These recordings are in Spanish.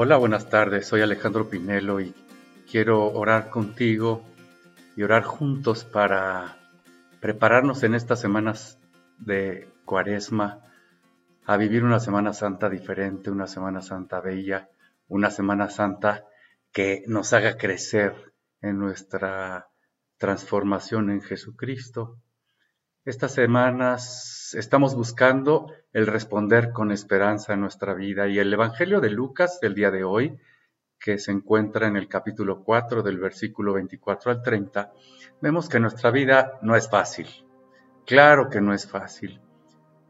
Hola, buenas tardes. Soy Alejandro Pinelo y quiero orar contigo y orar juntos para prepararnos en estas semanas de Cuaresma a vivir una Semana Santa diferente, una Semana Santa bella, una Semana Santa que nos haga crecer en nuestra transformación en Jesucristo. Estas semanas estamos buscando el responder con esperanza en nuestra vida y el Evangelio de Lucas del día de hoy, que se encuentra en el capítulo 4 del versículo 24 al 30, vemos que nuestra vida no es fácil. Claro que no es fácil.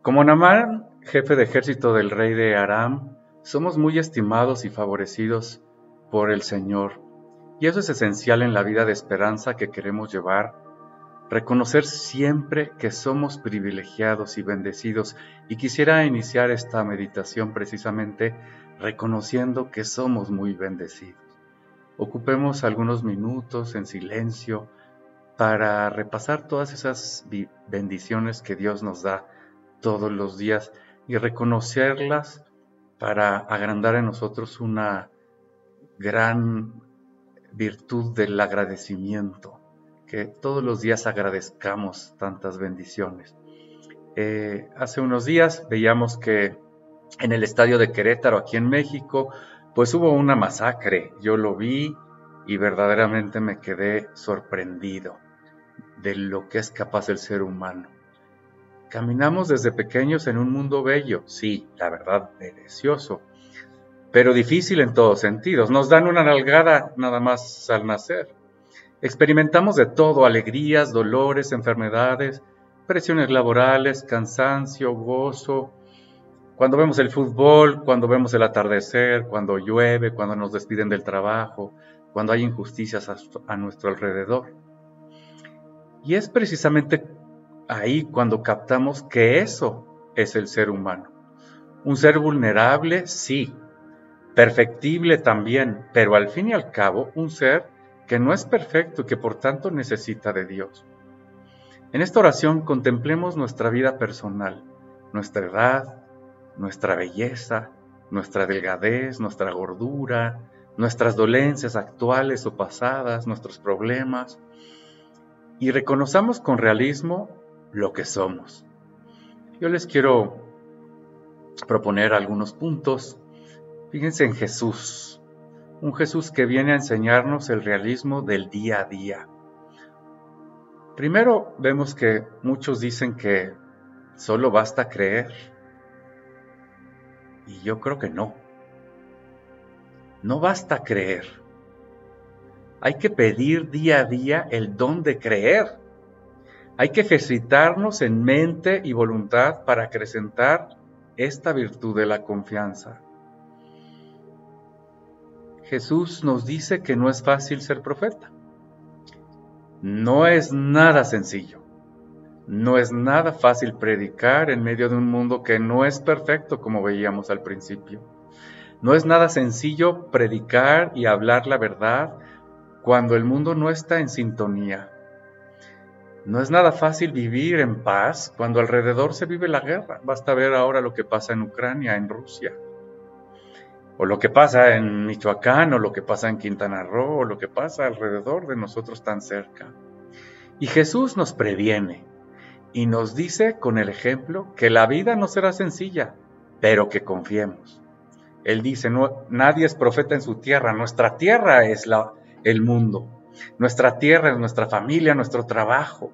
Como Namán, jefe de ejército del rey de Aram, somos muy estimados y favorecidos por el Señor. Y eso es esencial en la vida de esperanza que queremos llevar. Reconocer siempre que somos privilegiados y bendecidos. Y quisiera iniciar esta meditación precisamente reconociendo que somos muy bendecidos. Ocupemos algunos minutos en silencio para repasar todas esas bendiciones que Dios nos da todos los días y reconocerlas para agrandar en nosotros una gran virtud del agradecimiento, que todos los días agradezcamos tantas bendiciones. Eh, hace unos días veíamos que en el estadio de Querétaro, aquí en México, pues hubo una masacre. Yo lo vi y verdaderamente me quedé sorprendido de lo que es capaz el ser humano. Caminamos desde pequeños en un mundo bello, sí, la verdad, delicioso, pero difícil en todos sentidos. Nos dan una nalgada nada más al nacer. Experimentamos de todo, alegrías, dolores, enfermedades, presiones laborales, cansancio, gozo. Cuando vemos el fútbol, cuando vemos el atardecer, cuando llueve, cuando nos despiden del trabajo, cuando hay injusticias a, nuestro alrededor. Y es precisamente ahí cuando captamos que eso es el ser humano. Un ser vulnerable, sí, perfectible también, pero al fin y al cabo un ser que no es perfecto y que por tanto necesita de Dios. En esta oración contemplemos nuestra vida personal, nuestra edad, nuestra belleza, nuestra delgadez, nuestra gordura, nuestras dolencias actuales o pasadas, nuestros problemas, y reconozcamos con realismo lo que somos. Yo les quiero proponer algunos puntos. Fíjense en Jesús, un Jesús que viene a enseñarnos el realismo del día a día. Primero vemos que muchos dicen que solo basta creer. Y yo creo que no. No basta creer. Hay que pedir día a día el don de creer. Hay que ejercitarnos en mente y voluntad para acrecentar esta virtud de la confianza. Jesús nos dice que no es fácil ser profeta. No es nada sencillo. No es nada fácil predicar en medio de un mundo que no es perfecto como veíamos al principio. No es nada sencillo predicar y hablar la verdad cuando el mundo no está en sintonía. No es nada fácil vivir en paz cuando alrededor se vive la guerra. Basta ver ahora lo que pasa en Ucrania, en Rusia, o lo que pasa en Michoacán, o lo que pasa en Quintana Roo, o lo que pasa alrededor de nosotros tan cerca. Y Jesús nos previene y nos dice con el ejemplo que la vida no será sencilla, pero que confiemos. Él dice, no, nadie es profeta en su tierra, nuestra tierra es la, el mundo. Nuestra tierra es nuestra familia, nuestro trabajo.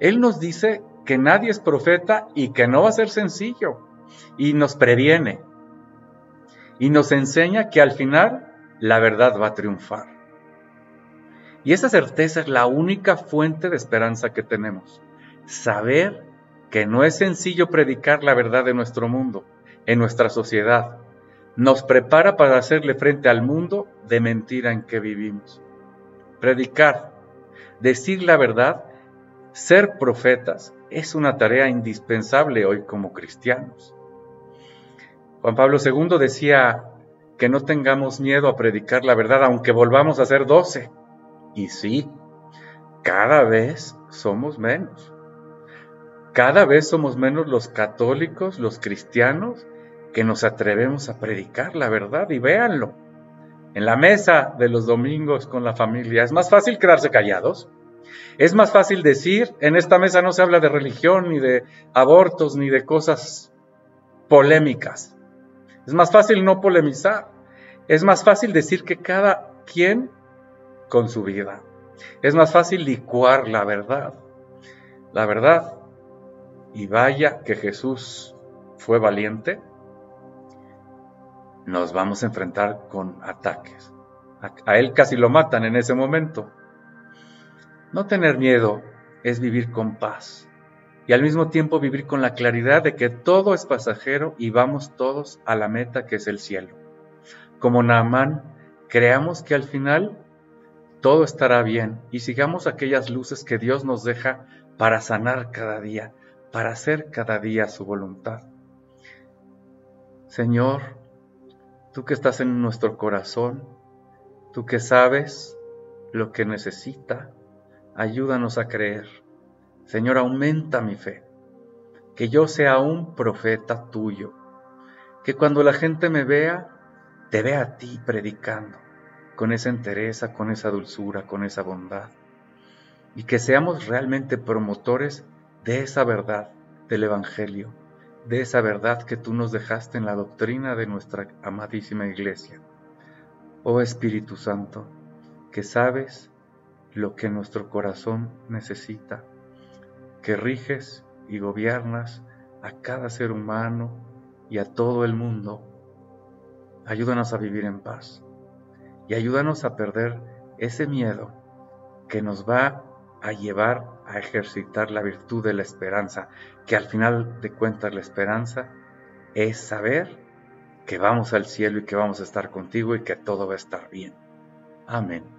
Él nos dice que nadie es profeta y que no va a ser sencillo. Y nos previene. Y nos enseña que al final la verdad va a triunfar. Y esa certeza es la única fuente de esperanza que tenemos. Saber que no es sencillo predicar la verdad de nuestro mundo, en nuestra sociedad. Nos prepara para hacerle frente al mundo de mentira en que vivimos predicar, decir la verdad, ser profetas, es una tarea indispensable hoy como cristianos. Juan Pablo II decía que no tengamos miedo a predicar la verdad, aunque volvamos a ser doce. Y sí, cada vez somos menos. Cada vez somos menos los católicos, los cristianos, que nos atrevemos a predicar la verdad y véanlo. En la mesa de los domingos con la familia es más fácil quedarse callados. Es más fácil decir, en esta mesa no se habla de religión, ni de abortos, ni de cosas polémicas. Es más fácil no polemizar. Es más fácil decir que cada quien con su vida. Es más fácil licuar la verdad. La verdad. Y vaya que Jesús fue valiente. Nos vamos a enfrentar con ataques. A, él casi lo matan en ese momento. No tener miedo es vivir con paz y al mismo tiempo vivir con la claridad de que todo es pasajero y vamos todos a la meta que es el cielo. Como Naamán, creamos que al final todo estará bien y sigamos aquellas luces que Dios nos deja para sanar cada día, para hacer cada día su voluntad. Señor, tú que estás en nuestro corazón, tú que sabes lo que necesita, ayúdanos a creer. Señor, aumenta mi fe, que yo sea un profeta tuyo, que cuando la gente me vea, te vea a ti predicando con esa entereza, con esa dulzura, con esa bondad. Y que seamos realmente promotores de esa verdad del Evangelio, de esa verdad que tú nos dejaste en la doctrina de nuestra amadísima iglesia. Oh Espíritu Santo, que sabes lo que nuestro corazón necesita, que riges y gobiernas a cada ser humano y a todo el mundo, ayúdanos a vivir en paz y ayúdanos a perder ese miedo que nos va a llevar a ejercitar la virtud de la esperanza, que al final de cuentas la esperanza es saber que vamos al cielo y que vamos a estar contigo y que todo va a estar bien. Amén.